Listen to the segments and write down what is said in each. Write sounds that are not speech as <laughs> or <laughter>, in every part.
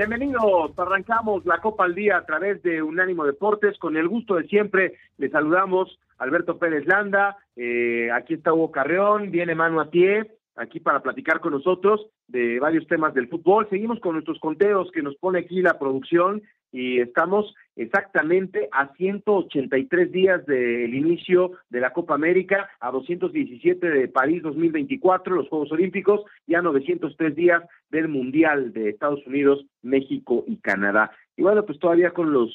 Bienvenidos, arrancamos la Copa al Día a través de Unánimo Deportes. Con el gusto de siempre, les saludamos Alberto Pérez Landa, eh, aquí está Hugo Carreón, viene mano a pie, aquí para platicar con nosotros de varios temas del fútbol. Seguimos con nuestros conteos que nos pone aquí la producción y estamos exactamente a 183 días del inicio de la Copa América, a 217 de París 2024, los Juegos Olímpicos, y a 903 días del Mundial de Estados Unidos, México y Canadá. Y bueno, pues todavía con los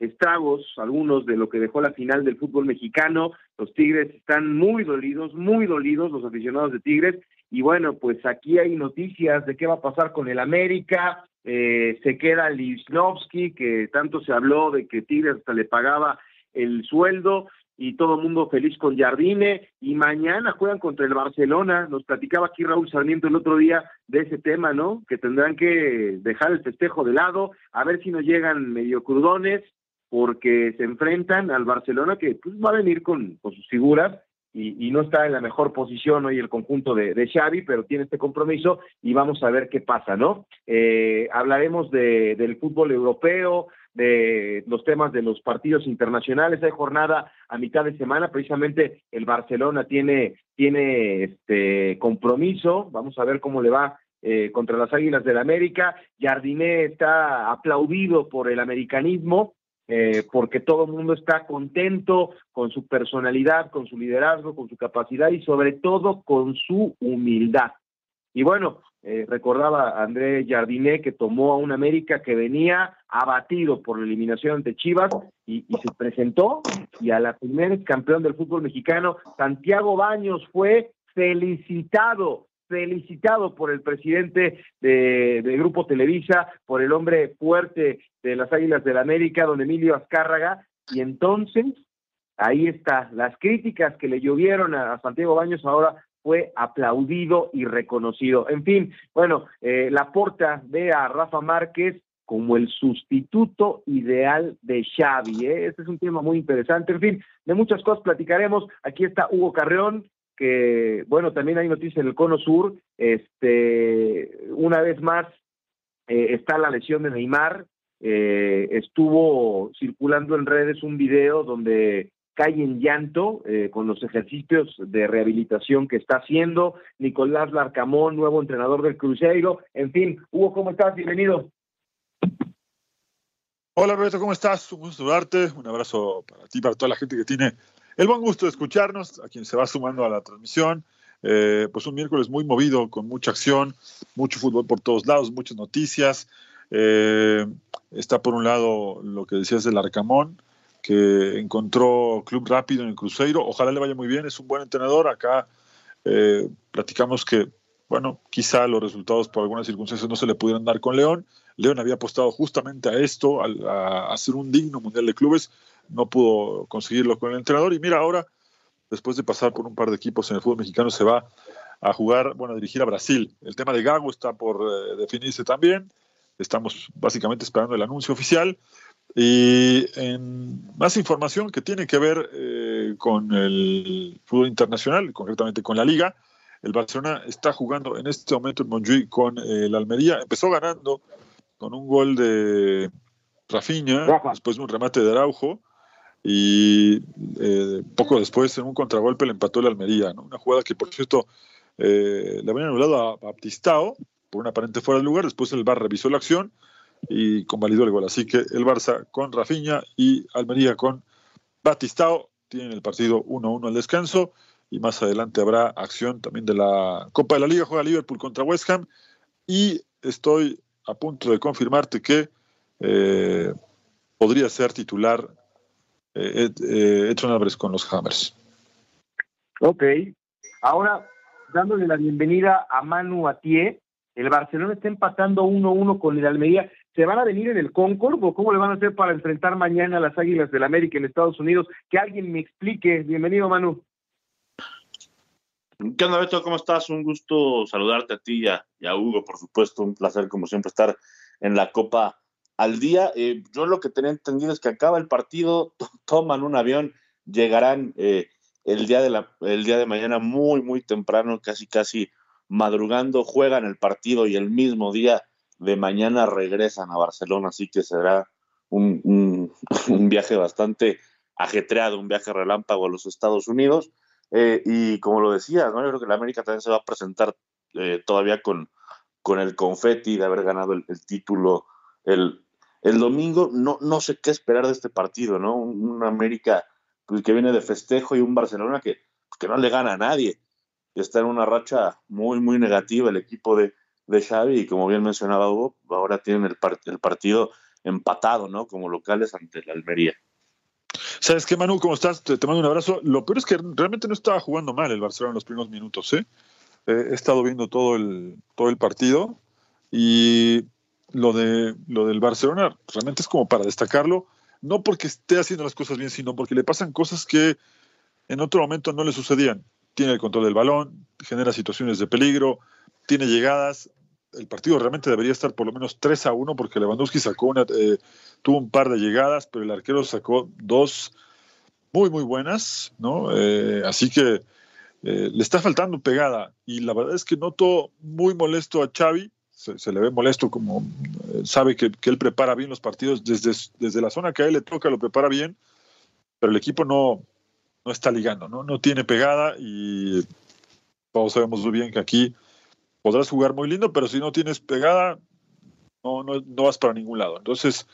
estragos, algunos de lo que dejó la final del fútbol mexicano, los Tigres están muy dolidos, muy dolidos los aficionados de Tigres, y bueno, pues aquí hay noticias de qué va a pasar con el América, eh, se queda Lisnowski, que tanto se habló de que Tigres hasta le pagaba el sueldo y todo el mundo feliz con Jardine y mañana juegan contra el Barcelona, nos platicaba aquí Raúl Sarmiento el otro día de ese tema, ¿no? Que tendrán que dejar el festejo de lado, a ver si nos llegan medio crudones porque se enfrentan al Barcelona que pues va a venir con, con sus figuras y, no está en la mejor posición hoy el conjunto de, de, Xavi, pero tiene este compromiso y vamos a ver qué pasa, ¿no? Eh, hablaremos de, del fútbol europeo, de los temas de los partidos internacionales. Hay jornada a mitad de semana, precisamente el Barcelona tiene, tiene este compromiso. Vamos a ver cómo le va eh, contra las Águilas del América. Jardiné está aplaudido por el americanismo eh, porque todo el mundo está contento con su personalidad, con su liderazgo, con su capacidad y sobre todo con su humildad. Y bueno, eh, recordaba André Jardiné que tomó a un América que venía abatido por la eliminación ante Chivas y, y, se presentó y a la primera campeón del fútbol mexicano, Santiago Baños, fue felicitado felicitado por el presidente de, Grupo Televisa, por el hombre fuerte de las Águilas del la América, don Emilio Azcárraga, y entonces ahí está, las críticas que le llovieron a, Santiago Baños ahora fue aplaudido y reconocido. En fin, bueno, eh, la porta ve a Rafa Márquez como el sustituto ideal de Xavi. ¿eh? Este es un tema muy interesante. En fin, de muchas cosas platicaremos. Aquí está Hugo Carreón, que, bueno, también hay noticias en el Cono Sur, este, una vez más eh, está la lesión de Neymar, eh, estuvo circulando en redes un video donde cae en llanto eh, con los ejercicios de rehabilitación que está haciendo Nicolás Larcamón, nuevo entrenador del Cruzeiro. En fin, Hugo, ¿cómo estás? Bienvenido. Hola Roberto, ¿cómo estás? Un gusto saludarte, un abrazo para ti, para toda la gente que tiene el buen gusto de escucharnos, a quien se va sumando a la transmisión. Eh, pues un miércoles muy movido, con mucha acción, mucho fútbol por todos lados, muchas noticias. Eh, está por un lado lo que decías del Arcamón, que encontró club rápido en el Cruzeiro. Ojalá le vaya muy bien, es un buen entrenador. Acá eh, platicamos que, bueno, quizá los resultados por algunas circunstancias no se le pudieran dar con León. León había apostado justamente a esto, a, a hacer un digno mundial de clubes no pudo conseguirlo con el entrenador y mira ahora, después de pasar por un par de equipos en el fútbol mexicano, se va a jugar, bueno, a dirigir a Brasil. El tema de Gago está por eh, definirse también. Estamos básicamente esperando el anuncio oficial. Y en más información que tiene que ver eh, con el fútbol internacional, concretamente con la liga, el Barcelona está jugando en este momento en Montjuic con el Almería. Empezó ganando con un gol de Rafinha, después de un remate de Araujo y eh, poco después en un contragolpe le empató el Almería, ¿no? una jugada que por cierto eh, le habían anulado a Baptistao por un aparente fuera de lugar, después el VAR revisó la acción y convalidó el gol, así que el Barça con Rafinha y Almería con Batistao tienen el partido 1-1 al descanso y más adelante habrá acción también de la Copa de la Liga, juega Liverpool contra West Ham y estoy a punto de confirmarte que eh, podría ser titular eh, eh, Edson Álvarez con los Hammers. Ok. Ahora, dándole la bienvenida a Manu Atié, el Barcelona está empatando 1-1 con el Almería. ¿Se van a venir en el Concord o cómo le van a hacer para enfrentar mañana a las Águilas del América en Estados Unidos? Que alguien me explique. Bienvenido, Manu. ¿Qué onda, Beto? ¿Cómo estás? Un gusto saludarte a ti y a, Hugo, por supuesto. Un placer, como siempre, estar en la Copa al día. Eh, yo lo que tenía entendido es que acaba el partido, toman un avión, llegarán eh, el, día de la, el día de mañana muy, muy temprano, casi, casi madrugando, juegan el partido y el mismo día de mañana regresan a Barcelona, así que será un, <laughs> un, viaje bastante ajetreado, un viaje relámpago a los Estados Unidos. Eh, y como lo decías, ¿no? yo creo que la América también se va a presentar eh, todavía con, con el confeti de haber ganado el, título el, el, domingo. No, no sé qué esperar de este partido, ¿no? Un, América pues, que viene de festejo y un Barcelona que, que no le gana a nadie está en una racha muy, muy negativa el equipo de, de Xavi y como bien mencionaba Hugo, ahora tienen el, partido empatado, ¿no? Como locales ante la Almería. ¿Sabes qué, Manu? ¿Cómo estás? Te, mando un abrazo. Lo peor es que realmente no estaba jugando mal el Barcelona en los primeros minutos, ¿eh? eh he estado viendo todo el, todo el partido y lo, de, lo del Barcelona realmente es como para destacarlo, no porque esté haciendo las cosas bien, sino porque le pasan cosas que en otro momento no le sucedían tiene el control del balón, genera situaciones de peligro, tiene llegadas. El partido realmente debería estar por lo menos 3 a 1 porque Lewandowski sacó una, eh, tuvo un par de llegadas, pero el arquero sacó dos muy, muy buenas, ¿no? Eh, así que eh, le está faltando pegada y la verdad es que noto muy molesto a Xavi, se, le ve molesto como sabe que, él prepara bien los partidos desde, desde la zona que a él le toca, lo prepara bien, pero el equipo no, no está ligando, ¿no? No tiene pegada y todos sabemos muy bien que aquí podrás jugar muy lindo, pero si no tienes pegada, no, no, no vas para ningún lado. Entonces,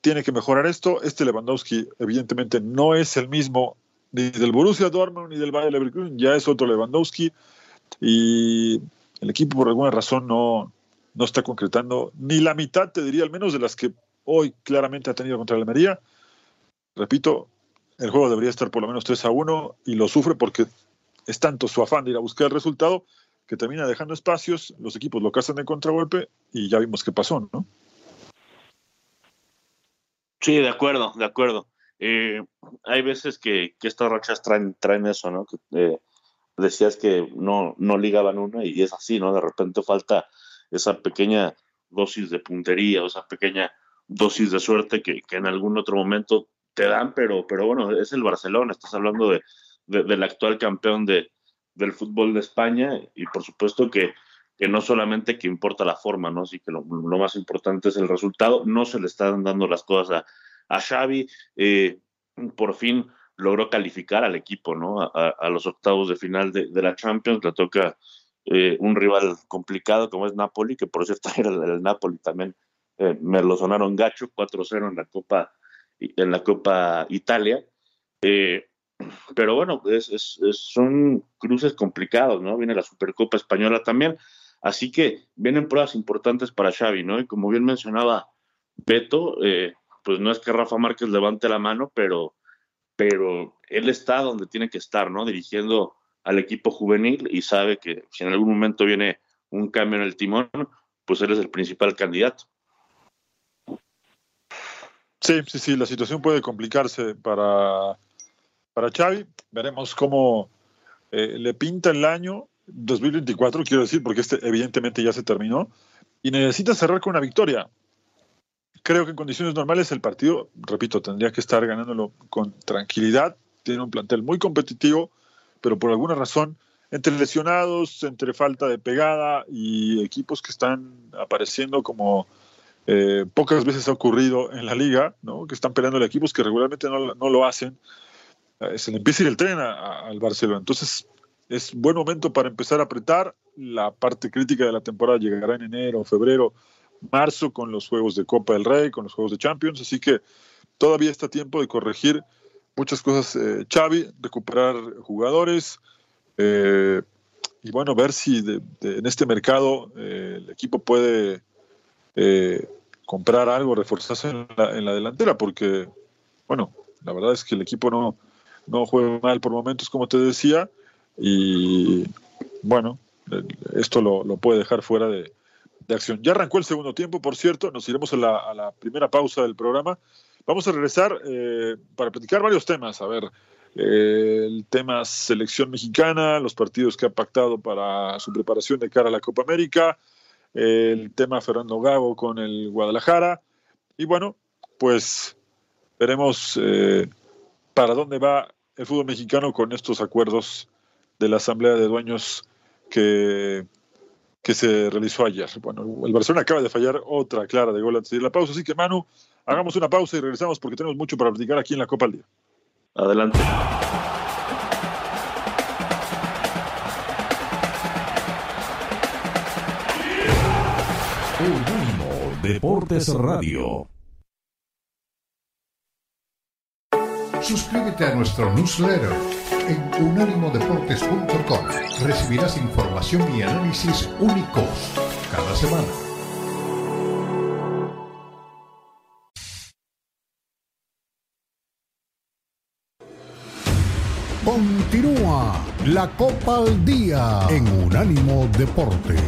tiene que mejorar esto. Este Lewandowski, evidentemente, no es el mismo ni del Borussia Dortmund ni del Bayern Leverkusen, ya es otro Lewandowski y el equipo por alguna razón no, no está concretando ni la mitad, te diría, al menos de las que hoy claramente ha tenido contra la Almería. Repito, el juego debería estar por lo menos 3 a 1 y lo sufre porque es tanto su afán de ir a buscar el resultado que termina dejando espacios, los equipos lo cazan de contragolpe y ya vimos qué pasó, ¿no? Sí, de acuerdo, de acuerdo. Eh, hay veces que, estas rachas traen, traen eso, ¿no? Eh, decías que no, no ligaban una y es así, ¿no? De repente falta esa pequeña dosis de puntería o esa pequeña dosis de suerte que, que en algún otro momento te dan, pero, pero bueno, es el Barcelona, estás hablando de, del actual campeón de, del fútbol de España y por supuesto que, que no solamente que importa la forma, ¿no? Así que lo, más importante es el resultado, no se le están dando las cosas a, a Xavi, eh, por fin logró calificar al equipo, ¿no? A, los octavos de final de, la Champions, le toca eh, un rival complicado como es Napoli, que por cierto <laughs> era el, Napoli también, eh, me lo sonaron gacho, 4-0 en la Copa en la Copa Italia. Eh, pero bueno, es, son cruces complicados, ¿no? Viene la Supercopa Española también. Así que vienen pruebas importantes para Xavi, ¿no? Y como bien mencionaba Beto, pues no es que Rafa Márquez levante la mano, pero, pero él está donde tiene que estar, ¿no? Dirigiendo al equipo juvenil y sabe que si en algún momento viene un cambio en el timón, pues él es el principal candidato. Sí, sí, sí, la situación puede complicarse para, para Xavi. Veremos cómo eh, le pinta el año 2024, quiero decir, porque este evidentemente ya se terminó, y necesita cerrar con una victoria. Creo que en condiciones normales el partido, repito, tendría que estar ganándolo con tranquilidad. Tiene un plantel muy competitivo, pero por alguna razón, entre lesionados, entre falta de pegada y equipos que están apareciendo como eh, pocas veces ha ocurrido en la liga, ¿no? que están peleando los equipos que regularmente no, no lo hacen. Eh, se le empieza a ir el tren al Barcelona. Entonces, es buen momento para empezar a apretar. La parte crítica de la temporada llegará en enero, febrero, marzo con los juegos de Copa del Rey, con los juegos de Champions. Así que todavía está tiempo de corregir muchas cosas. Eh, recuperar jugadores y bueno, ver si en este mercado eh, el equipo puede eh, comprar algo, reforzarse en la, delantera, porque, bueno, la verdad es que el equipo no, no juega mal por momentos, como te decía, y bueno, esto lo, puede dejar fuera de, acción. Ya arrancó el segundo tiempo, por cierto, nos iremos a la, primera pausa del programa. Vamos a regresar eh, para platicar varios temas, a ver, eh, el tema selección mexicana, los partidos que ha pactado para su preparación de cara a la Copa América, el tema Fernando Gago con el Guadalajara. Y bueno, pues veremos eh, para dónde va el fútbol mexicano con estos acuerdos de la Asamblea de Dueños que, que se realizó ayer. Bueno, el Barcelona acaba de fallar otra clara de gol antes de la pausa, así que Manu, hagamos una pausa y regresamos porque tenemos mucho para platicar aquí en la Copa al Día. Adelante. Unánimo Deportes Radio. Suscríbete a nuestro newsletter en unánimodeportes.com. Recibirás información y análisis únicos cada semana. La Copa al Día en Unánimo Deportes.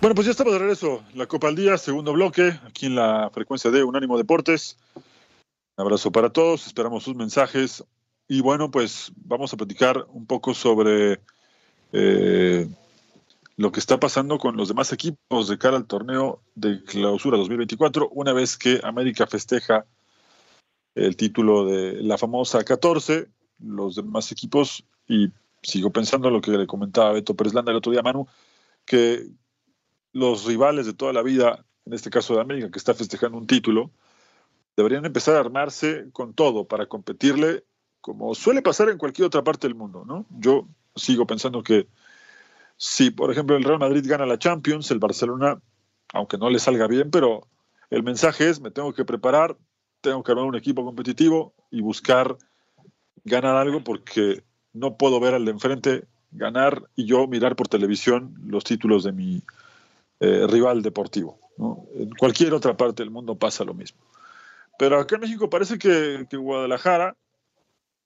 Bueno, pues ya estamos de regreso. La Copa al Día, segundo bloque, aquí en la frecuencia de Unánimo Deportes. Un abrazo para todos, esperamos sus mensajes. Y bueno, pues vamos a platicar un poco sobre eh, lo que está pasando con los demás equipos de cara al torneo de clausura 2024, una vez que América festeja el título de la famosa 14, los demás equipos, y sigo pensando lo que le comentaba Beto Pérez Landa el otro día, Manu, que los rivales de toda la vida, en este caso de América, que está festejando un título, deberían empezar a armarse con todo para competirle como suele pasar en cualquier otra parte del mundo, ¿no? Yo sigo pensando que si, por ejemplo, el Real Madrid gana la Champions, el Barcelona, aunque no le salga bien, pero el mensaje es, me tengo que preparar, tengo que armar un equipo competitivo y buscar ganar algo porque no puedo ver al de enfrente ganar y yo mirar por televisión los títulos de mi eh, rival deportivo. En cualquier otra parte del mundo pasa lo mismo. Pero acá en México parece que, Guadalajara,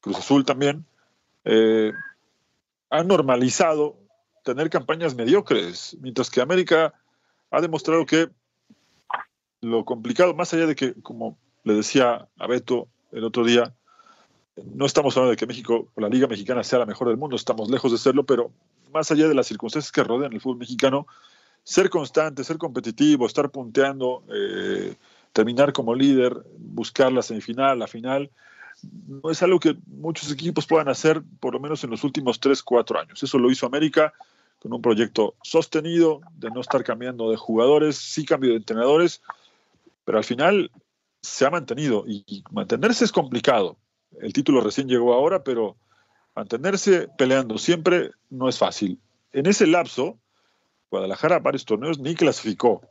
Cruz Azul también, eh, han normalizado tener campañas mediocres, mientras que América ha demostrado que lo complicado, más allá de que, como le decía a Beto el otro día, no estamos hablando de que México o la Liga Mexicana sea la mejor del mundo, estamos lejos de serlo, pero más allá de las circunstancias que rodean el fútbol mexicano, ser constante, ser competitivo, estar punteando, eh, terminar como líder, buscar la semifinal, la final, no es algo que muchos equipos puedan hacer por lo menos en los últimos 3, 4 años. Eso lo hizo América con un proyecto sostenido, de no estar cambiando de jugadores, sí cambio de entrenadores, pero al final se ha mantenido y, mantenerse es complicado. El título recién llegó ahora, pero mantenerse peleando siempre no es fácil. En ese lapso, Guadalajara varios torneos ni clasificó.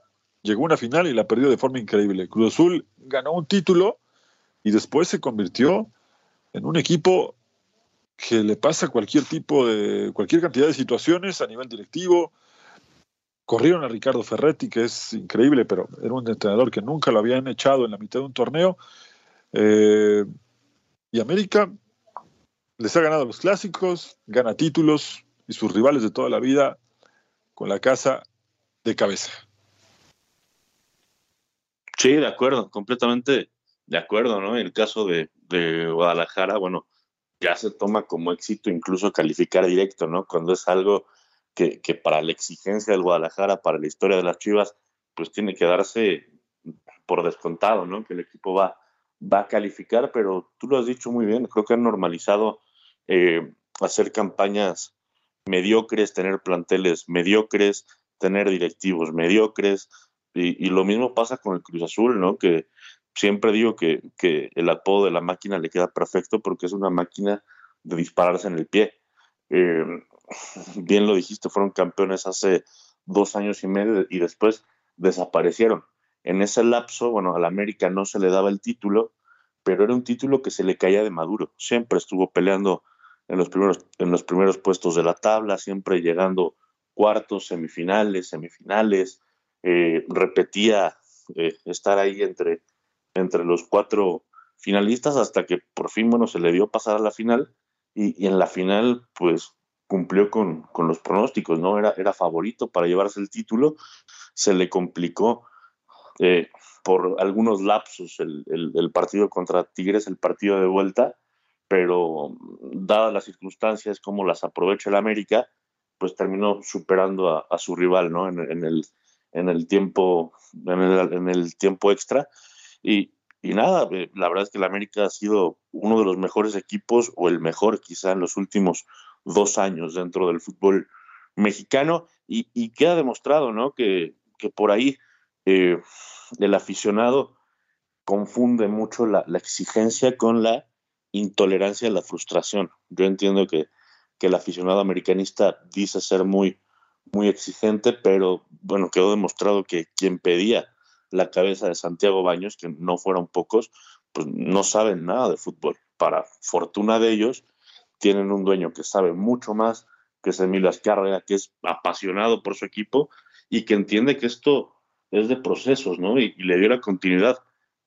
Llegó a una final y la perdió de forma increíble. Cruz Azul ganó un título y después se convirtió en un equipo que le pasa cualquier tipo de, cualquier cantidad de situaciones a nivel directivo. Corrieron a Ricardo Ferretti, que es increíble, pero era un entrenador que nunca lo habían echado en la mitad de un torneo. Eh, y América les ha ganado los clásicos, gana títulos y sus rivales de toda la vida con la casa de cabeza. Sí, de acuerdo, completamente de acuerdo, ¿no? El caso de, de Guadalajara, bueno, ya se toma como éxito incluso calificar directo, ¿no? Cuando es algo que, para la exigencia del Guadalajara, para la historia de las Chivas, pues tiene que darse por descontado, ¿no? Que el equipo va, va a calificar, pero tú lo has dicho muy bien, creo que han normalizado eh, hacer campañas mediocres, tener planteles mediocres, tener directivos mediocres, y, y, lo mismo pasa con el Cruz Azul, ¿no? Que siempre digo que, el apodo de la máquina le queda perfecto porque es una máquina de dispararse en el pie. Eh, <laughs> bien lo dijiste, fueron campeones hace dos años y medio y después desaparecieron. En ese lapso, bueno, al América no se le daba el título, pero era un título que se le caía de Maduro. Siempre estuvo peleando en los primeros, en los primeros puestos de la tabla, siempre llegando cuartos, semifinales, semifinales, eh, repetía eh, estar ahí entre, entre los cuatro finalistas hasta que por fin, bueno, se le dio pasar a la final y, en la final, pues cumplió con, con, los pronósticos, ¿no? Era, era favorito para llevarse el título, se le complicó eh, por algunos lapsos el, el, partido contra Tigres, el partido de vuelta, pero dadas las circunstancias, como las aprovecha el América, pues terminó superando a, su rival, ¿no? En, el, en el tiempo, en el tiempo extra. Y, nada, eh, la verdad es que el América ha sido uno de los mejores equipos, o el mejor quizá en los últimos dos años dentro del fútbol mexicano, y, y queda demostrado, ¿no? Que, que por ahí eh, el aficionado confunde mucho la, la, exigencia con la intolerancia a la frustración. Yo entiendo que, que el aficionado americanista dice ser muy, muy exigente, pero bueno, quedó demostrado que quien pedía la cabeza de Santiago Baños, que no fueron pocos, pues no saben nada de fútbol. Para fortuna de ellos, tienen un dueño que sabe mucho más, que es Emilio Azcárraga, que es apasionado por su equipo y que entiende que esto es de procesos, ¿no? Y, le dio la continuidad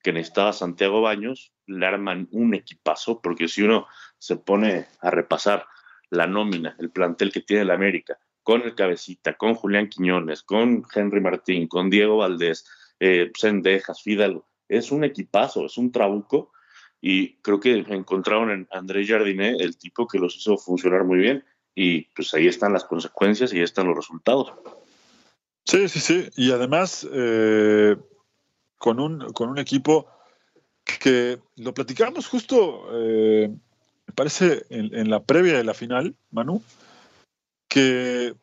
que necesitaba Santiago Baños, le arman un equipazo, porque si uno se pone a repasar la nómina, el plantel que tiene el América, con el Cabecita, con Julián Quiñones, con Henry Martín, con Diego Valdés, eh, Sendejas, Fidalgo. Es un equipazo, es un trabuco y creo que encontraron en Andrés Jardiné el tipo que los hizo funcionar muy bien y pues ahí están las consecuencias y ahí están los resultados. Sí, sí, sí. Y además eh, con, un, con un equipo que lo platicábamos justo, eh, me parece, en, la previa de la final, Manu, que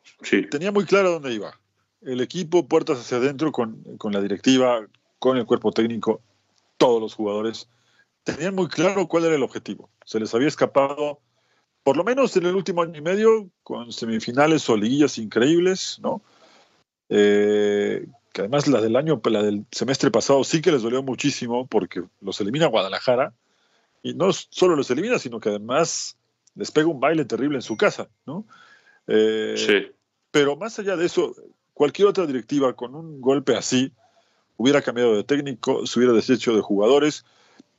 tenía muy claro dónde iba el equipo puertas hacia adentro con, la directiva, con el cuerpo técnico, todos los jugadores, tenían muy claro cuál era el objetivo. Se les había escapado, por lo menos en el último año y medio, con semifinales o liguillas increíbles, ¿no? Eh, que además la del año, la del semestre pasado sí que les dolió muchísimo porque los elimina Guadalajara y no solo los elimina, sino que además les pega un baile terrible en su casa, ¿no? Eh, sí. Pero más allá de eso, Cualquier otra directiva con un golpe así hubiera cambiado de técnico, se hubiera deshecho de jugadores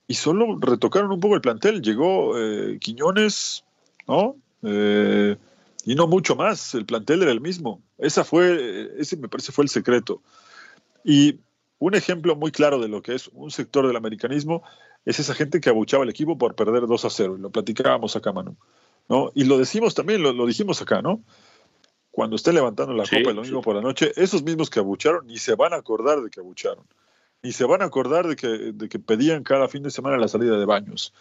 y solo retocaron un poco el plantel. Llegó eh, Quiñones, ¿no? Eh, y no mucho más, el plantel era el mismo. Esa fue, ese me parece fue el secreto. Y un ejemplo muy claro de lo que es un sector del americanismo es esa gente que abuchaba al equipo por perder 2 a 0. Y lo platicábamos acá, Manu. ¿no? Y lo decimos también, lo, lo dijimos acá, ¿no? Cuando esté levantando la copa el domingo por la noche, esos mismos que abucharon ni se van a acordar de que abucharon, ni se van a acordar de que, de que pedían cada fin de semana la salida de baños,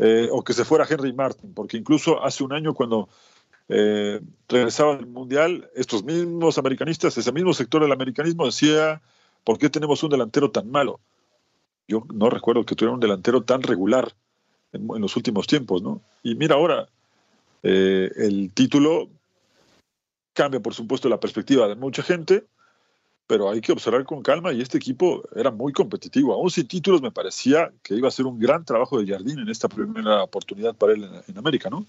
eh, o que se fuera Henry Martin, porque incluso hace un año cuando eh, regresaba del Mundial, estos mismos americanistas, ese mismo sector del americanismo decía, ¿por qué tenemos un delantero tan malo? Yo no recuerdo que tuviera un delantero tan regular en, los últimos tiempos, ¿no? Y mira ahora, eh, el título Cambia, por supuesto, la perspectiva de mucha gente, pero hay que observar con calma y este equipo era muy competitivo. Aún sin títulos me parecía que iba a ser un gran trabajo de Jardín en esta primera oportunidad para él en, América, ¿no?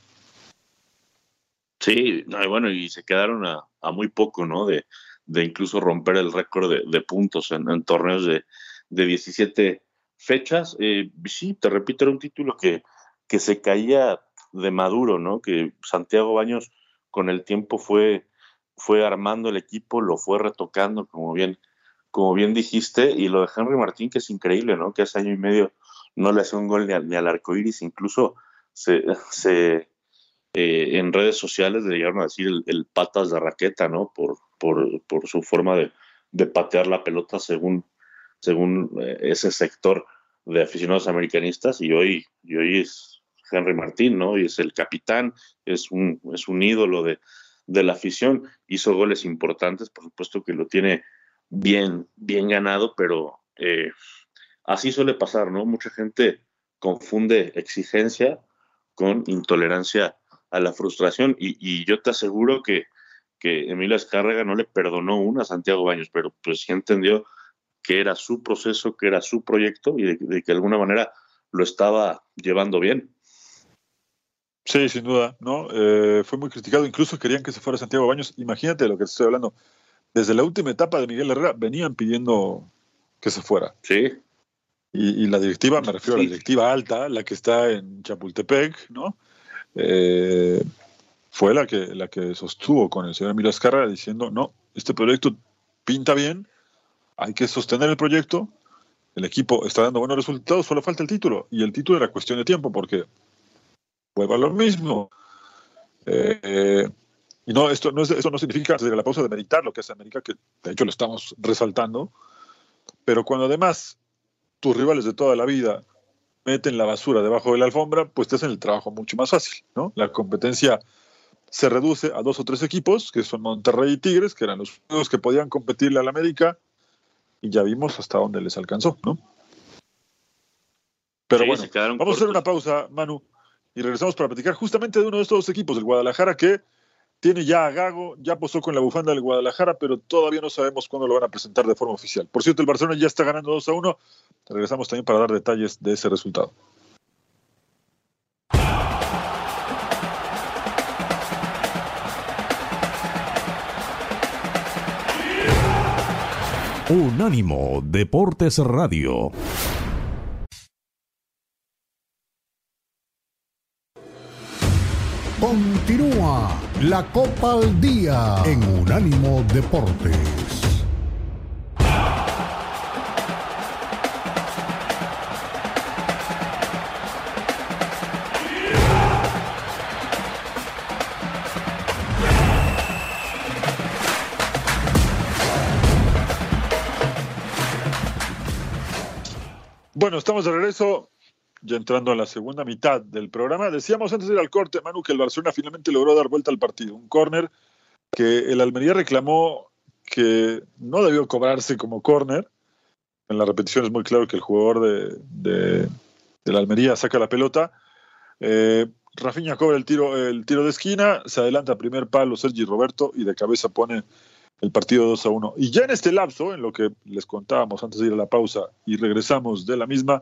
Sí, bueno, y se quedaron a, muy poco, ¿no? De, incluso romper el récord de, puntos en, torneos de, de 17 fechas. Eh, sí, te repito, era un título que, que se caía de maduro, ¿no? Que Santiago Baños con el tiempo fue fue armando el equipo, lo fue retocando, como bien, como bien dijiste, y lo de Henry Martín, que es increíble, ¿no? Que hace año y medio no le hace un gol ni al, arco iris, incluso se, <laughs> se eh, en redes sociales le llegaron a decir el, patas de raqueta, ¿no? Por, por, por su forma de, de, patear la pelota según, según eh, ese sector de aficionados americanistas, y hoy, y hoy es Henry Martín, ¿no? Y es el capitán, es un, es un ídolo de, de la afición. Hizo goles importantes, por supuesto que lo tiene bien, bien ganado, pero eh, así suele pasar, ¿no? Mucha gente confunde exigencia con intolerancia a la frustración y, yo te aseguro que, que Emilio Escárraga no le perdonó una a Santiago Baños, pero pues sí entendió que era su proceso, que era su proyecto y de, que de alguna manera lo estaba llevando bien. Sí, sin duda, ¿no? Eh, fue muy criticado, incluso querían que se fuera Santiago Baños. Imagínate lo que estoy hablando. Desde la última etapa de Miguel Herrera venían pidiendo que se fuera. Sí. Y, la directiva, me refiero a la directiva alta, la que está en Chapultepec, ¿no? Eh, fue la que, la que sostuvo con el señor Emilio Azcarra diciendo, no, este proyecto pinta bien, hay que sostener el proyecto, el equipo está dando buenos resultados, solo falta el título. Y el título era cuestión de tiempo, porque vuelva lo mismo. Eh, y no, esto no, no significa desde la pausa de meditar lo que hace América, que de hecho lo estamos resaltando, pero cuando además tus rivales de toda la vida meten la basura debajo de la alfombra, pues te hacen el trabajo mucho más fácil, ¿no? La competencia se reduce a dos o tres equipos, que son Monterrey y Tigres, que eran los únicos que podían competirle al América, y ya vimos hasta dónde les alcanzó, ¿no? Pero bueno, vamos a hacer una pausa, Manu, y regresamos para platicar justamente de uno de estos equipos, del Guadalajara, que tiene ya a Gago, ya posó con la bufanda del Guadalajara, pero todavía no sabemos cuándo lo van a presentar de forma oficial. Por cierto, el Barcelona ya está ganando 2 a 1. Regresamos también para dar detalles de ese resultado. Unánimo Deportes Radio. Continúa la Copa al Día en Unánimo Deportes. Bueno, estamos de regreso, ya entrando a la segunda mitad del programa. Decíamos antes de ir al corte, Manu, que el Barcelona finalmente logró dar vuelta al partido. Un córner que el Almería reclamó que no debió cobrarse como córner. En la repetición es muy claro que el jugador de, la Almería saca la pelota. Eh, Rafinha cobra el tiro, el tiro de esquina, se adelanta primer palo Sergi Roberto y de cabeza pone el partido 2 a 1. Y ya en este lapso, en lo que les contábamos antes de ir a la pausa y regresamos de la misma,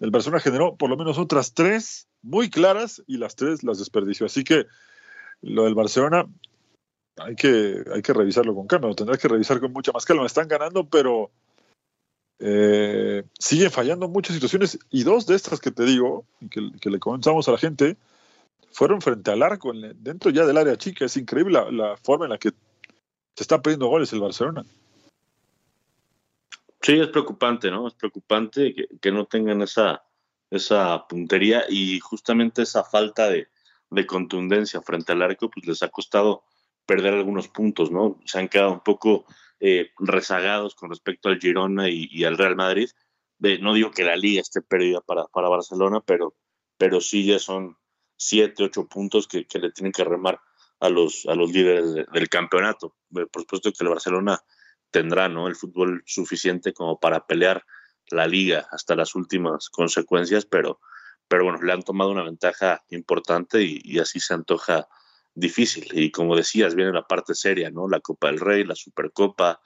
el Barcelona generó por lo menos otras tres muy claras y las tres las desperdició. Así que lo del Barcelona hay que, hay que revisarlo con calma, lo tendrás que revisar con mucha más calma. Están ganando, pero eh, siguen fallando muchas situaciones y dos de estas que te digo, que, que le comenzamos a la gente, fueron frente al arco, dentro ya del área chica. Es increíble la forma en la que se está perdiendo goles el Barcelona. Sí, es preocupante, ¿no? Es preocupante que, no tengan esa, esa puntería y justamente esa falta de, contundencia frente al arco, pues les ha costado perder algunos puntos, ¿no? Se han quedado un poco eh, rezagados con respecto al Girona y, al Real Madrid. no digo que la liga esté perdida para, Barcelona, pero, pero sí ya son siete, ocho puntos que, que le tienen que remar a los, a los líderes del campeonato. Eh, por supuesto que el Barcelona tendrá ¿no? el fútbol suficiente como para pelear la liga hasta las últimas consecuencias, pero, pero bueno, le han tomado una ventaja importante y, así se antoja difícil. Y como decías, viene la parte seria, ¿no? La Copa del Rey, la Supercopa,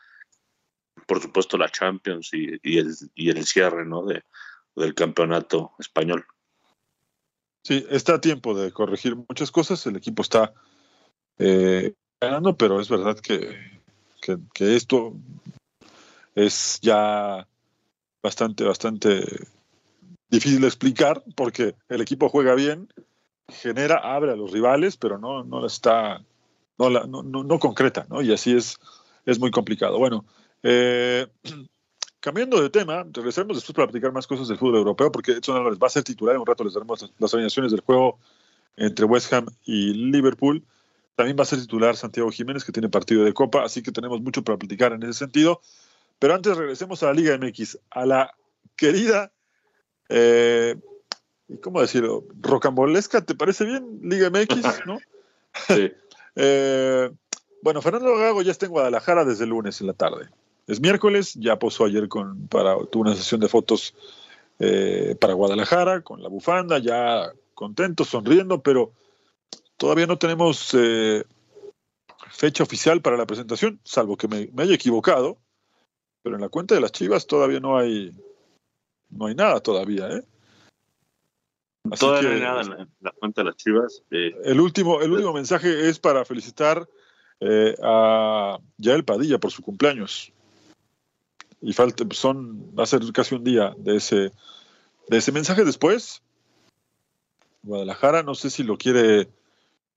por supuesto la Champions y, el, y el cierre, ¿no? De, del campeonato español. Sí, está a tiempo de corregir muchas cosas. El equipo está eh, ganando, pero es verdad que, que, esto es ya bastante, bastante difícil de explicar porque el equipo juega bien, genera, abre a los rivales, pero no, no está, no, la, no, no, concreta, ¿no? Y así es, es muy complicado. Bueno, eh, <clears throat> cambiando de tema, regresaremos después para platicar más cosas del fútbol europeo, porque Edson Álvarez va a ser titular, en un rato les daremos las alineaciones del juego entre West Ham y Liverpool. También va a ser titular Santiago Jiménez, que tiene partido de Copa, así que tenemos mucho para platicar en ese sentido. Pero antes regresemos a la Liga MX, a la querida, eh, ¿cómo decirlo? Rocambolesca, ¿te parece bien? Liga MX, <laughs> ¿no? Sí. <laughs> Eh, bueno, Fernando Gago ya está en Guadalajara desde el lunes en la tarde. Es miércoles, ya posó ayer con, para, tuvo una sesión de fotos eh, para Guadalajara con la bufanda, ya contento, sonriendo, pero Todavía no tenemos eh, fecha oficial para la presentación, salvo que me, haya equivocado, pero en la cuenta de las Chivas todavía no hay no hay nada todavía, ¿eh? todavía no hay nada en la, cuenta de las Chivas. Eh. el último el último mensaje es para felicitar eh, a Yael Padilla por su cumpleaños. Y falta, son, va a ser casi un día de ese, de ese mensaje después. Guadalajara, no sé si lo quiere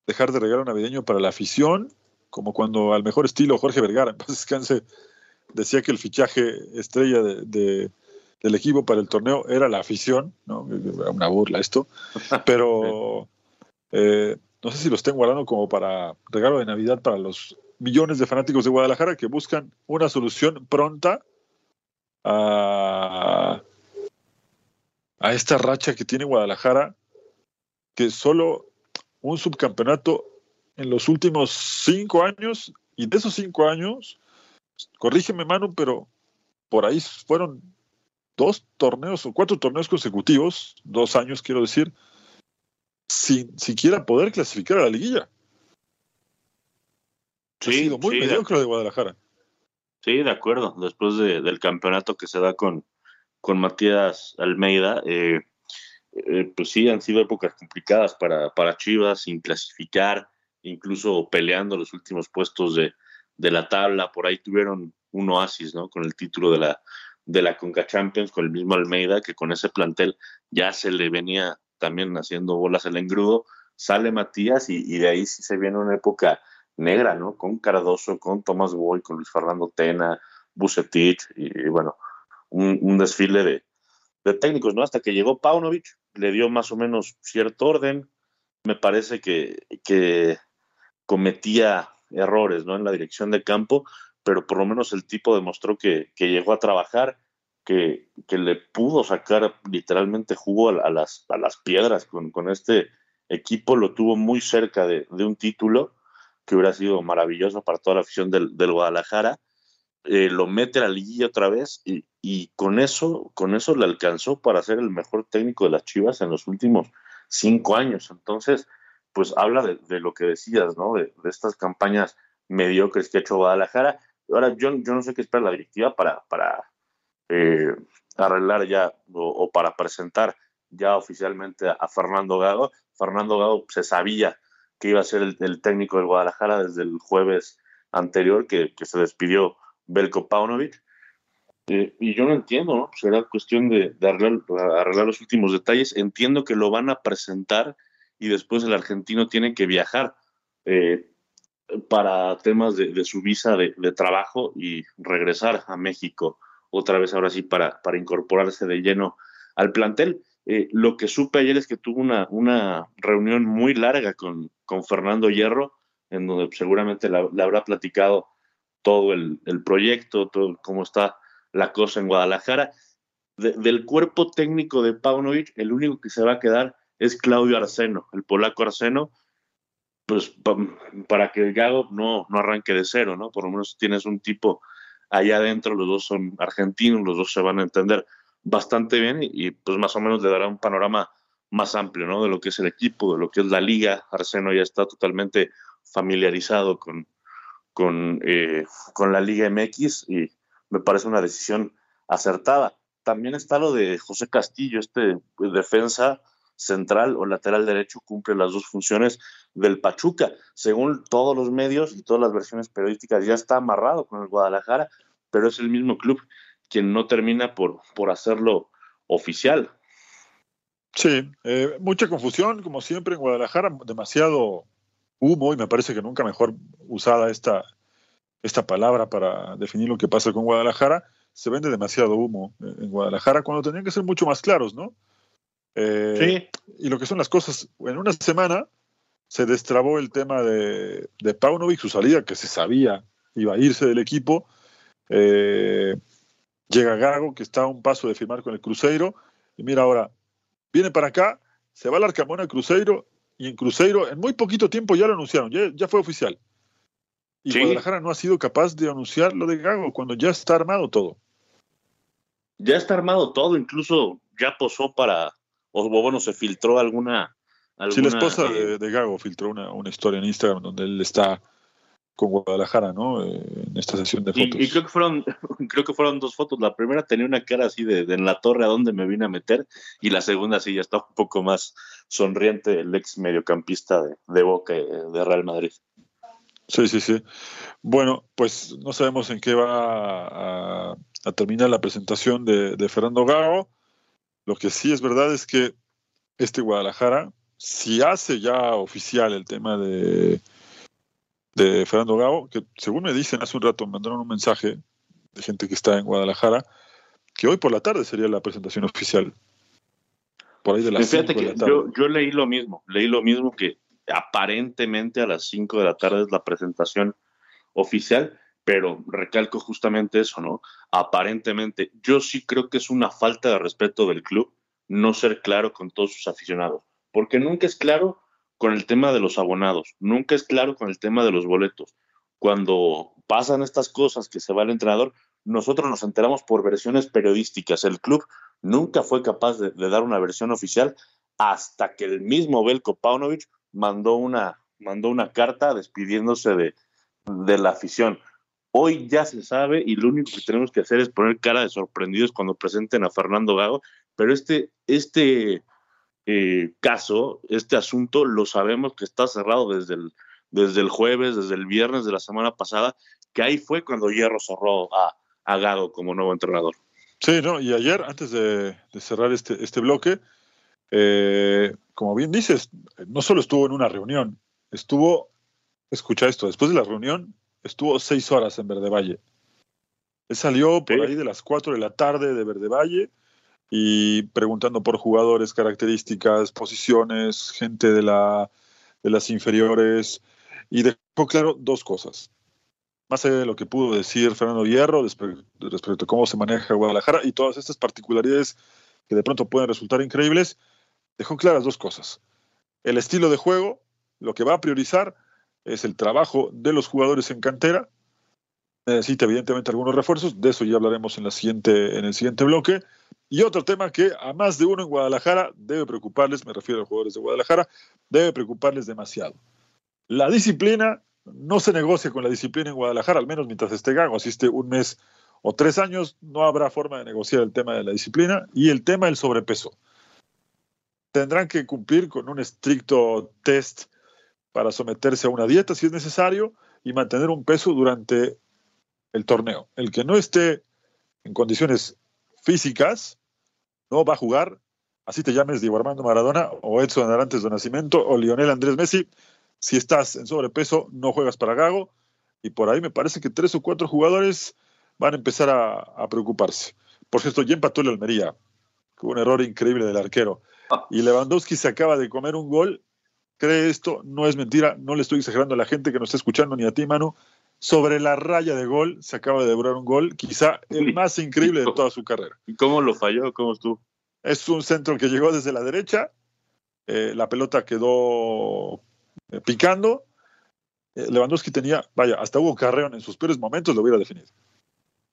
dejar de regalo navideño para la afición, como cuando al mejor estilo Jorge Vergara, <laughs> en paz descanse, decía que el fichaje estrella de, del equipo para el torneo era la afición, ¿no? Era una burla esto, <laughs> pero eh, no sé si lo estén guardando como para regalo de Navidad para los millones de fanáticos de Guadalajara que buscan una solución pronta a, a esta racha que tiene Guadalajara, que solo un subcampeonato en los últimos cinco años, y de esos cinco años, corrígeme Manu, pero por ahí fueron dos torneos o cuatro torneos consecutivos, dos años quiero decir, sin siquiera poder clasificar a la liguilla. Sí, ha sido muy mediocre de, Guadalajara. Sí, de acuerdo. Después del campeonato que se da con, con Matías Almeida, eh, eh, pues sí, han sido épocas complicadas para, para Chivas, sin clasificar, incluso peleando los últimos puestos de, de, la tabla. Por ahí tuvieron un oasis, ¿no? Con el título de la, de la Conca Champions, con el mismo Almeida, que con ese plantel ya se le venía también haciendo bolas el engrudo. Sale Matías y, de ahí sí se viene una época negra, ¿no? Con Cardoso, con Tomás Boy, con Luis Fernando Tena, Bucetich, y, bueno, un desfile de, de técnicos, ¿no? Hasta que llegó Paunovic, le dio más o menos cierto orden. Me parece que, que cometía errores, ¿no? En la dirección de campo, pero por lo menos el tipo demostró que, que llegó a trabajar, que, que, le pudo sacar literalmente jugo a, las, a las piedras con, con, este equipo, lo tuvo muy cerca de, de, un título que hubiera sido maravilloso para toda la afición del, del Guadalajara eh, lo mete a la liguilla otra vez y, y, con eso con eso le alcanzó para ser el mejor técnico de las Chivas en los últimos cinco años. Entonces, pues habla de, lo que decías, ¿no? De, estas campañas mediocres que ha hecho Guadalajara. Ahora, yo, yo no sé qué espera la directiva para, para eh, arreglar ya o, para presentar ya oficialmente a, Fernando Gago. Fernando Gago se sabía que iba a ser el, técnico del Guadalajara desde el jueves anterior, que, que se despidió Belko Paunovic. Y yo no entiendo, ¿no? Será cuestión de, arreglar, los últimos detalles. Entiendo que lo van a presentar y después el argentino tiene que viajar eh, para temas de, su visa de, trabajo y regresar a México otra vez ahora sí para, para incorporarse de lleno al plantel. Eh, lo que supe ayer es que tuvo una, una reunión muy larga con, con Fernando Hierro, en donde seguramente le habrá platicado todo el, proyecto, todo cómo está la cosa en Guadalajara. del cuerpo técnico de Paunovic, el único que se va a quedar es Claudio Arseno, el polaco Arseno, pues para que el Gago no, no arranque de cero, ¿no? Por lo menos tienes un tipo allá adentro, los dos son argentinos, los dos se van a entender bastante bien y, pues más o menos le dará un panorama más amplio, ¿no? De lo que es el equipo, de lo que es la liga. Arseno ya está totalmente familiarizado con, con, eh, con la Liga MX y me parece una decisión acertada. También está lo de José Castillo, este defensa central o lateral derecho, cumple las dos funciones del Pachuca. Según todos los medios y todas las versiones periodísticas, ya está amarrado con el Guadalajara, pero es el mismo club quien no termina por, por hacerlo oficial. Sí, eh, mucha confusión, como siempre en Guadalajara, demasiado humo, y me parece que nunca mejor usada esta, esta palabra para definir lo que pasa con Guadalajara, se vende demasiado humo en Guadalajara cuando tendrían que ser mucho más claros, ¿no? Eh, sí. Y lo que son las cosas, en una semana se destrabó el tema de, de Paunovic, su salida, que se sabía iba a irse del equipo. Eh, llega Gago, que está a un paso de firmar con el Cruzeiro, y mira ahora, viene para acá, se va al Arcamón al Cruzeiro y en Cruzeiro en muy poquito tiempo ya lo anunciaron, ya, fue oficial. Y Guadalajara no ha sido capaz de anunciar lo de Gago cuando ya está armado todo. Ya está armado todo, incluso ya posó para, o bueno, se filtró alguna... alguna sí, la esposa eh, de, Gago filtró una, una, historia en Instagram donde él está con Guadalajara, ¿no? Eh, en esta sesión de fotos. Y, creo que fueron, <laughs> creo que fueron dos fotos. La primera tenía una cara así de, en la torre a donde me vine a meter, y la segunda sí ya está un poco más sonriente el ex mediocampista de, de Boca de Real Madrid. Sí, sí, sí. Bueno, pues no sabemos en qué va a, terminar la presentación de, de Fernando Gago. Lo que sí es verdad es que este Guadalajara, si hace ya oficial el tema de de Fernando Gago, que según me dicen hace un rato, me mandaron un mensaje de gente que está en Guadalajara, que hoy por la tarde sería la presentación oficial. Por ahí de las 5 de la tarde. Yo, yo leí lo mismo, leí lo mismo que aparentemente a las 5 de la tarde es la presentación oficial, pero recalco justamente eso, ¿no? Aparentemente, yo sí creo que es una falta de respeto del club no ser claro con todos sus aficionados, porque nunca es claro con el tema de los abonados, nunca es claro con el tema de los boletos. Cuando pasan estas cosas que se va el entrenador, nosotros nos enteramos por versiones periodísticas. El club nunca fue capaz de, dar una versión oficial hasta que el mismo Belko Paunovic mandó una, mandó una carta despidiéndose de, de la afición. Hoy ya se sabe y lo único que tenemos que hacer es poner cara de sorprendidos cuando presenten a Fernando Gago, pero este, este eh, caso, este asunto, lo sabemos que está cerrado desde el, desde el jueves, desde el viernes de la semana pasada, que ahí fue cuando Hierro cerró a, a Gago como nuevo entrenador. Sí, no, y ayer, antes de, cerrar este, este bloque, eh, como bien dices, no solo estuvo en una reunión, estuvo, escucha esto, después de la reunión, estuvo seis horas en Verde Valle. Él salió por ahí de las cuatro de la tarde de Verde Valle y preguntando por jugadores, características, posiciones, gente de, la, de las inferiores, y dejó claro dos cosas. Más allá de lo que pudo decir Fernando Hierro respecto a cómo se maneja Guadalajara y todas estas particularidades que de pronto pueden resultar increíbles, dejó claras dos cosas. El estilo de juego, lo que va a priorizar es el trabajo de los jugadores en cantera. Necesita evidentemente algunos refuerzos, de eso ya hablaremos en, la siguiente, en el siguiente bloque y otro tema que a más de uno en Guadalajara debe preocuparles, me refiero a los jugadores de Guadalajara, debe preocuparles demasiado. La disciplina no se negocia con la disciplina en Guadalajara, al menos mientras esté Gago. Asiste un mes o tres años, no habrá forma de negociar el tema de la disciplina y el tema del sobrepeso. Tendrán que cumplir con un estricto test para someterse a una dieta si es necesario y mantener un peso durante el torneo. El que no esté en condiciones físicas, no va a jugar, así te llames Diego Armando Maradona o Edson Arantes de Nacimiento o Lionel Andrés Messi, si estás en sobrepeso no juegas para Gago y por ahí me parece que tres o cuatro jugadores van a empezar a, preocuparse. Por cierto, ya empató el Almería, con un error increíble del arquero. Y Lewandowski se acaba de comer un gol. Cree esto, no es mentira, no le estoy exagerando a la gente que nos está escuchando ni a ti, Manu sobre la raya de gol, se acaba de devorar un gol, quizá el más increíble de toda su carrera. ¿Y cómo lo falló? ¿Cómo estuvo? Es un centro que llegó desde la derecha, eh, la pelota quedó eh, picando. Eh, Lewandowski tenía, vaya, hasta Hugo Carreón en sus peores momentos lo hubiera definido.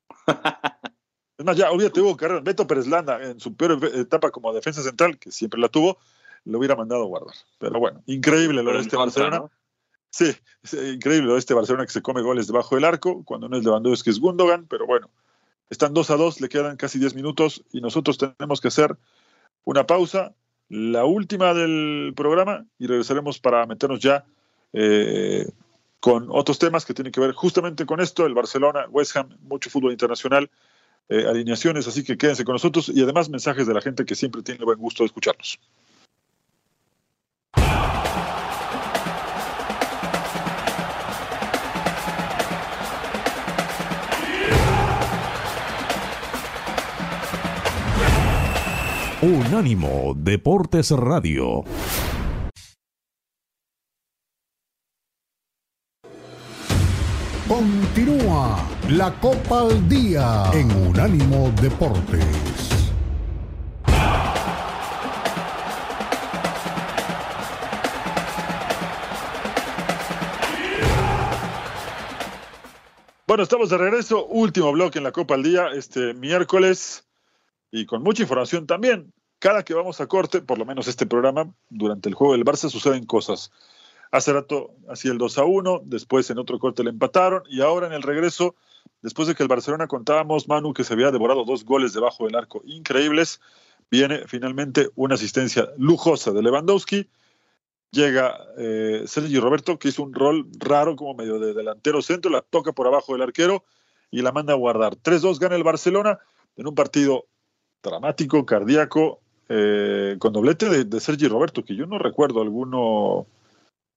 <laughs> es más, ya, olvídate Hugo Carreón, Beto Pérez Landa en su peor etapa como defensa central, que siempre la tuvo, lo hubiera mandado a guardar. Pero bueno, increíble lo de este Barcelona. Sí, es increíble este Barcelona que se come goles debajo del arco, cuando no es Lewandowski es Gundogan, pero bueno, están 2 a 2, le quedan casi 10 minutos y nosotros tenemos que hacer una pausa, la última del programa, y regresaremos para meternos ya eh, con otros temas que tienen que ver justamente con esto, el Barcelona, West Ham, mucho fútbol internacional, eh, alineaciones, así que quédense con nosotros y además mensajes de la gente que siempre tiene el buen gusto de escucharnos. Unánimo Deportes Radio. Continúa la Copa al Día en Unánimo Deportes. Bueno, estamos de regreso. Último bloque en la Copa al Día, este miércoles y con mucha información también. Cada que vamos a corte, por lo menos este programa, durante el juego del Barça suceden cosas. Hace rato hacía el 2 a 1, después en otro corte le empataron y ahora en el regreso, después de que el Barcelona contábamos, Manu, que se había devorado dos goles debajo del arco increíbles, viene finalmente una asistencia lujosa de Lewandowski. Llega eh, Sergio Roberto, que hizo un rol raro como medio de delantero centro, la toca por abajo del arquero y la manda a guardar. 3-2 gana el Barcelona en un partido dramático, cardíaco, eh, con doblete de, de Sergi Roberto, que yo no recuerdo alguno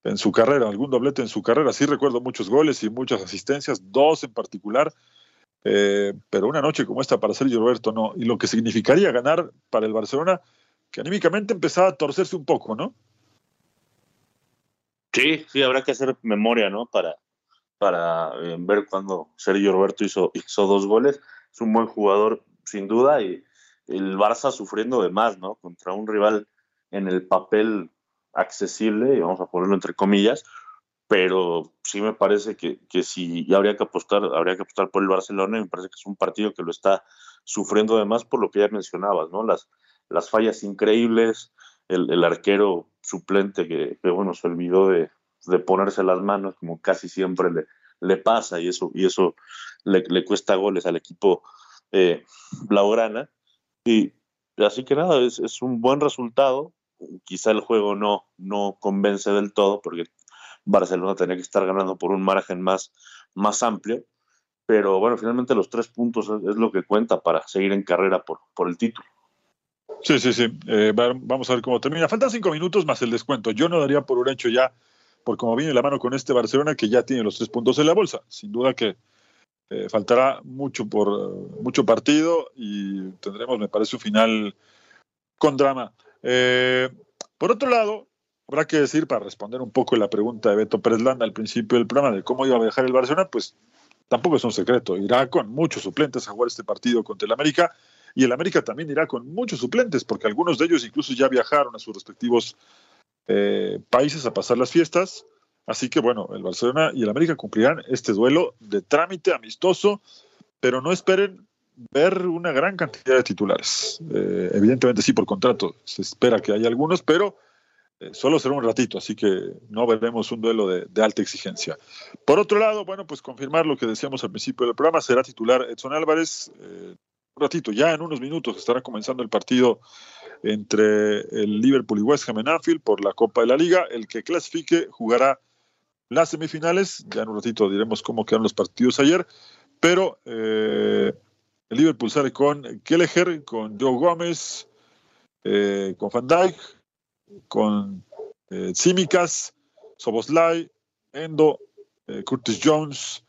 en su carrera, algún doblete en su carrera. Sí recuerdo muchos goles y muchas asistencias, dos en particular, eh, pero una noche como esta para Sergio Roberto no. Y lo que significaría ganar para el Barcelona, que anímicamente empezaba a torcerse un poco, ¿no? Sí, sí, habrá que hacer memoria, ¿no? Para, para eh, ver cuando Sergio Roberto hizo, hizo dos goles. Es un buen jugador, sin duda, y el Barça sufriendo de más, ¿no? Contra un rival en el papel accesible, vamos a ponerlo entre comillas, pero sí me parece que, que sí habría que apostar, habría que apostar por el Barcelona y me parece que es un partido que lo está sufriendo además por lo que ya mencionabas, ¿no? Las, las fallas increíbles, el, el arquero suplente que, que, bueno, se olvidó de, de, ponerse las manos, como casi siempre le, le pasa, y eso, y eso le, le cuesta goles al equipo eh, Blaugrana. Y así que nada, es, es un buen resultado, quizá el juego no, no convence del todo, porque Barcelona tenía que estar ganando por un margen más, más amplio, pero bueno, finalmente los tres puntos es, lo que cuenta para seguir en carrera por, por el título. Sí, sí, sí. Eh, vamos a ver cómo termina. Faltan cinco minutos más el descuento. Yo no daría por un hecho ya, por como viene la mano con este Barcelona, que ya tiene los tres puntos en la bolsa. Sin duda que eh, faltará mucho por mucho partido y tendremos, me parece, un final con drama. Eh, por otro lado, habrá que decir, para responder un poco la pregunta de Beto Pérez Landa al principio del programa de cómo iba a viajar el Barcelona, pues tampoco es un secreto. Irá con muchos suplentes a jugar este partido contra el América y el América también irá con muchos suplentes, porque algunos de ellos incluso ya viajaron a sus respectivos eh, países a pasar las fiestas. Así que bueno, el Barcelona y el América cumplirán este duelo de trámite amistoso, pero no esperen ver una gran cantidad de titulares. Eh, evidentemente sí, por contrato se espera que haya algunos, pero eh, solo será un ratito, así que no veremos un duelo de, alta exigencia. Por otro lado, bueno, pues confirmar lo que decíamos al principio del programa, será titular Edson Álvarez. Eh, un ratito, ya en unos minutos estará comenzando el partido entre el Liverpool y West Ham en Anfield por la Copa de la Liga. El que clasifique jugará las semifinales. Ya en un ratito diremos cómo quedaron los partidos ayer, pero eh, el Liverpool sale con Kelleher, con Joe Gómez, eh, con Van Dijk, con eh, Simicas, Soboslai, Endo, eh, Curtis Jones,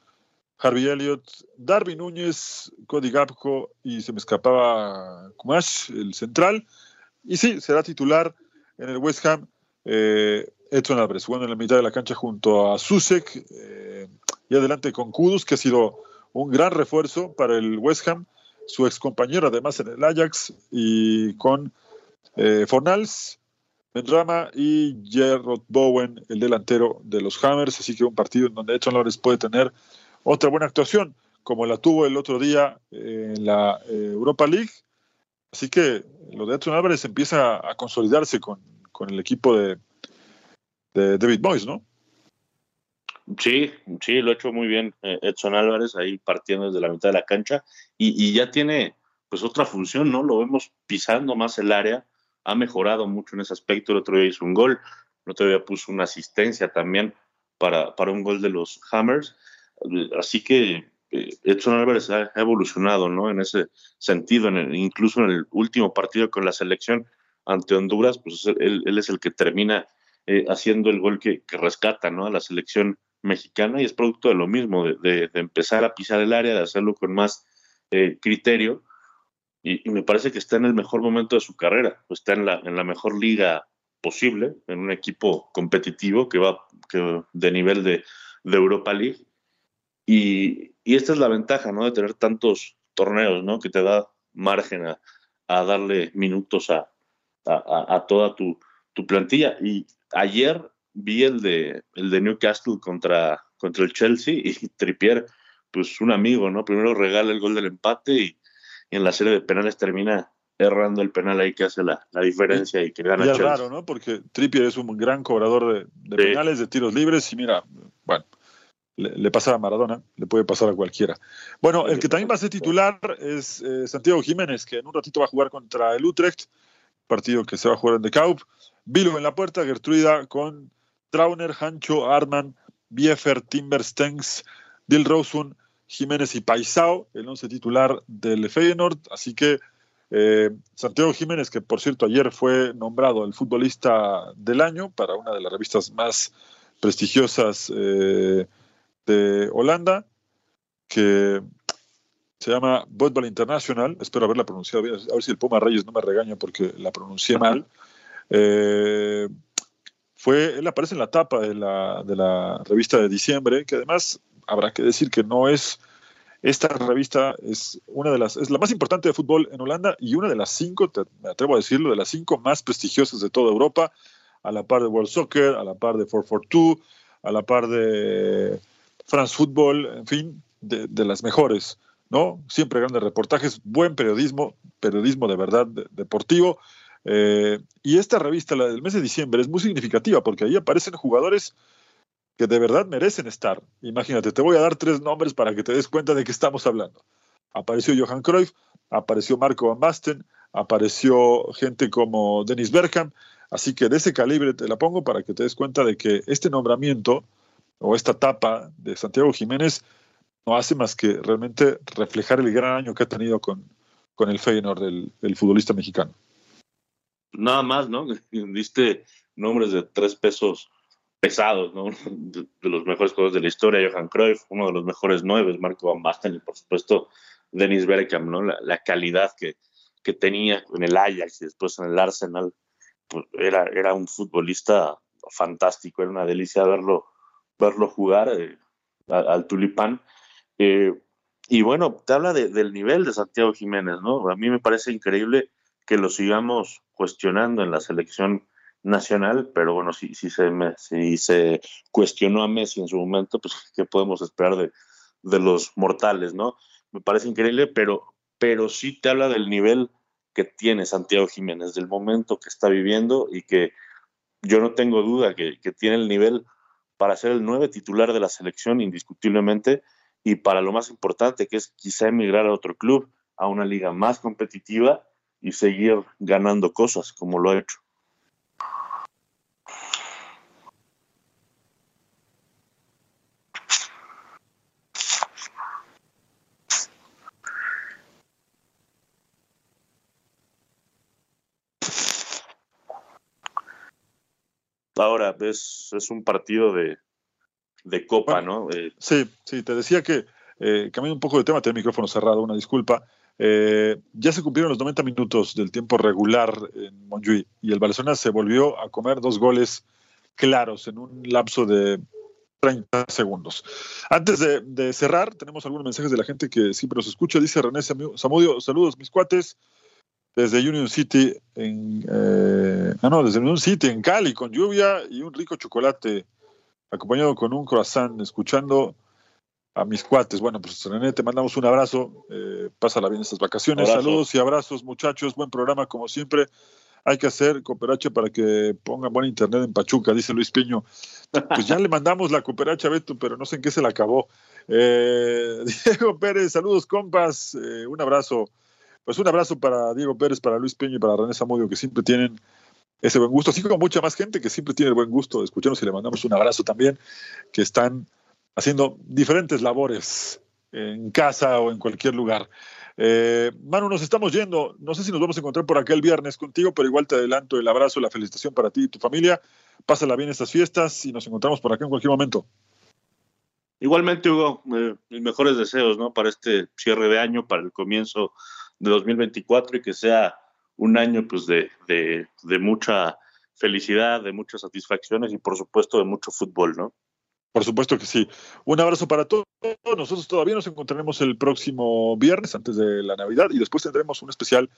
Harvey Elliott, Darby Núñez, Cody Gapco y se me escapaba Kumash, el central. Y sí, será titular en el West Ham eh, Edson Álvarez, jugando en la mitad de la cancha junto a Susek eh, y adelante con Kudus, que ha sido un gran refuerzo para el West Ham, su ex compañero además en el Ajax, y con eh, Fornals, Benrama y Gerard Bowen, el delantero de los Hammers, así que un partido en donde Edson Álvarez puede tener otra buena actuación, como la tuvo el otro día en la eh, Europa League. Así que lo de Edson Álvarez empieza a consolidarse con, con el equipo de, de David Boyce, ¿no? Sí, sí, lo ha hecho muy bien eh, Edson Álvarez ahí partiendo desde la mitad de la cancha y, ya tiene pues otra función, ¿no? Lo vemos pisando más el área, ha mejorado mucho en ese aspecto, el otro día hizo un gol, el otro día puso una asistencia también para, para un gol de los Hammers, así que eh, Edson Álvarez ha, evolucionado, ¿no? En ese sentido, incluso en el último partido con la selección ante Honduras, pues él es el que termina eh, haciendo el gol que, que rescata, ¿no? A la selección mexicana y es producto de lo mismo, de, de, de empezar a pisar el área, de hacerlo con más eh, criterio y, y, me parece que está en el mejor momento de su carrera, está en la, en la mejor liga posible, en un equipo competitivo que va que, de nivel de, de Europa League y, y, esta es la ventaja, ¿no? De tener tantos torneos, ¿no? Que te da margen a, a darle minutos a, a, a toda tu, tu plantilla y ayer vi el de, el de Newcastle contra, contra el Chelsea y Trippier, pues un amigo, ¿no? Primero regala el gol del empate y, y en la serie de penales termina errando el penal ahí que hace la, diferencia y, que gana. Y es raro, ¿no? Porque Trippier es un gran cobrador de, penales, de tiros libres y mira, bueno, le, pasa a Maradona, le puede pasar a cualquiera. Bueno, el que también va a ser titular es eh, Santiago Jiménez, que en un ratito va a jugar contra el Utrecht, partido que se va a jugar en The Kaup. Vilo en la puerta, Gertruida con Trauner, Hancho, Arman, Biefer, Timber, Stengs, Dilrosun, Jiménez y Paisao, el once titular del Feyenoord. Así que eh, Santiago Jiménez, que por cierto ayer fue nombrado el futbolista del año para una de las revistas más prestigiosas eh, de Holanda, que se llama Football International, espero haberla pronunciado bien, a ver si el Puma Reyes no me regaña porque la pronuncié mal. Eh, fue, él aparece en la tapa de la, de la revista de diciembre, que además habrá que decir que no es, esta revista es una de las, es la más importante de fútbol en Holanda y una de las cinco, me atrevo a decirlo, de las cinco más prestigiosas de toda Europa, a la par de World Soccer, a la par de 442, a la par de France Football, en fin, de, las mejores, ¿no? Siempre grandes reportajes, buen periodismo, periodismo de verdad deportivo. Eh, y esta revista, la del mes de diciembre, es muy significativa porque ahí aparecen jugadores que de verdad merecen estar. Imagínate, te voy a dar tres nombres para que te des cuenta de qué estamos hablando. Apareció Johan Cruyff, apareció Marco Van Basten, apareció gente como Dennis Bergkamp, así que de ese calibre te la pongo para que te des cuenta de que este nombramiento o esta etapa de Santiago Jiménez no hace más que realmente reflejar el gran año que ha tenido con, con el Feyenoord, del, futbolista mexicano. Nada más, ¿no? <laughs> Diste nombres de tres pesos pesados, ¿no? <laughs> De, los mejores jugadores de la historia, Johan Cruyff, uno de los mejores nueve, Marco Van Basten y por supuesto Dennis Bergkamp, ¿no? La, calidad que, que, tenía en el Ajax y después en el Arsenal, pues era, era un futbolista fantástico, era una delicia verlo verlo jugar eh, al, Tulipán. Eh, y bueno, te habla del nivel de Santiago Jiménez, ¿no? A mí me parece increíble que lo sigamos cuestionando en la selección nacional, pero bueno, si, si, se, si cuestionó a Messi en su momento, pues qué podemos esperar de, de los mortales, ¿no? Me parece increíble, pero, pero sí te habla del nivel que tiene Santiago Jiménez, del momento que está viviendo y que yo no tengo duda que, que tiene el nivel para ser el nueve titular de la selección indiscutiblemente y para lo más importante que es quizá emigrar a otro club, a una liga más competitiva y seguir ganando cosas como lo ha hecho. Ahora, es, es un partido de, copa, ¿no? Eh, sí, sí, te decía que, eh, cambiando un poco de tema, tengo el micrófono cerrado, una disculpa. Eh, ya se cumplieron los 90 minutos del tiempo regular en Montjuic y el Barcelona se volvió a comer dos goles claros en un lapso de 30 segundos. Antes de, cerrar, tenemos algunos mensajes de la gente que siempre nos escucha. Dice René Samudio, saludos mis cuates desde Union City en eh, ah no, desde Union City en Cali con lluvia y un rico chocolate acompañado con un croissant escuchando a mis cuates. Bueno, pues René, te mandamos un abrazo, eh, pásala bien estas vacaciones, saludos y abrazos muchachos, buen programa como siempre. Hay que hacer cooperacha para que pongan buen internet en Pachuca, dice Luis Piño. Pues ya le mandamos la cooperacha a Beto, pero no sé en qué se la acabó. Eh, <laughs> Diego Pérez, saludos compas, eh, un abrazo. Pues un abrazo para Diego Pérez, para Luis Peña y para René Zamudio, que siempre tienen ese buen gusto, así como mucha más gente que siempre tiene el buen gusto de escucharnos y le mandamos un abrazo también, que están haciendo diferentes labores en casa o en cualquier lugar. Eh, Manu, nos estamos yendo. No sé si nos vamos a encontrar por acá el viernes contigo, pero igual te adelanto el abrazo, la felicitación para ti y tu familia. Pásala bien estas fiestas y nos encontramos por acá en cualquier momento. Igualmente, Hugo, eh, mis mejores deseos ¿no? para este cierre de año, para el comienzo de 2024 y que sea un año pues de, de, mucha felicidad, de muchas satisfacciones y por supuesto de mucho fútbol, ¿no? Por supuesto que sí. Un abrazo para todos. Nosotros todavía nos encontraremos el próximo viernes antes de la Navidad y después tendremos un especial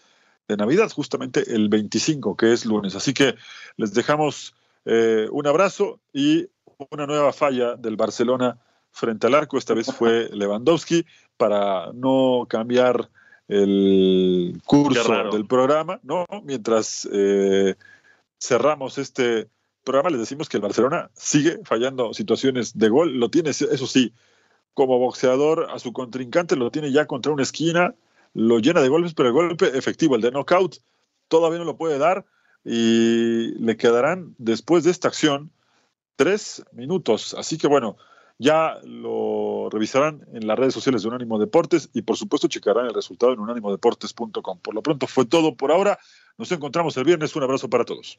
de Navidad justamente el 25, que es lunes. Así que les dejamos eh, un abrazo y una nueva falla del Barcelona frente al arco. Esta vez fue <laughs> Lewandowski para no cambiar el curso del programa, ¿no? Mientras eh, cerramos este programa, les decimos que el Barcelona sigue fallando situaciones de gol. Lo tiene, eso sí, como boxeador a su contrincante, lo tiene ya contra una esquina, lo llena de golpes, pero el golpe efectivo, el de knockout, todavía no lo puede dar y le quedarán después de esta acción tres minutos. Así que bueno, ya lo revisarán en las redes sociales de Unánimo Deportes y por supuesto checarán el resultado en unánimodeportes.com. Por lo pronto fue todo por ahora. Nos encontramos el viernes. Un abrazo para todos.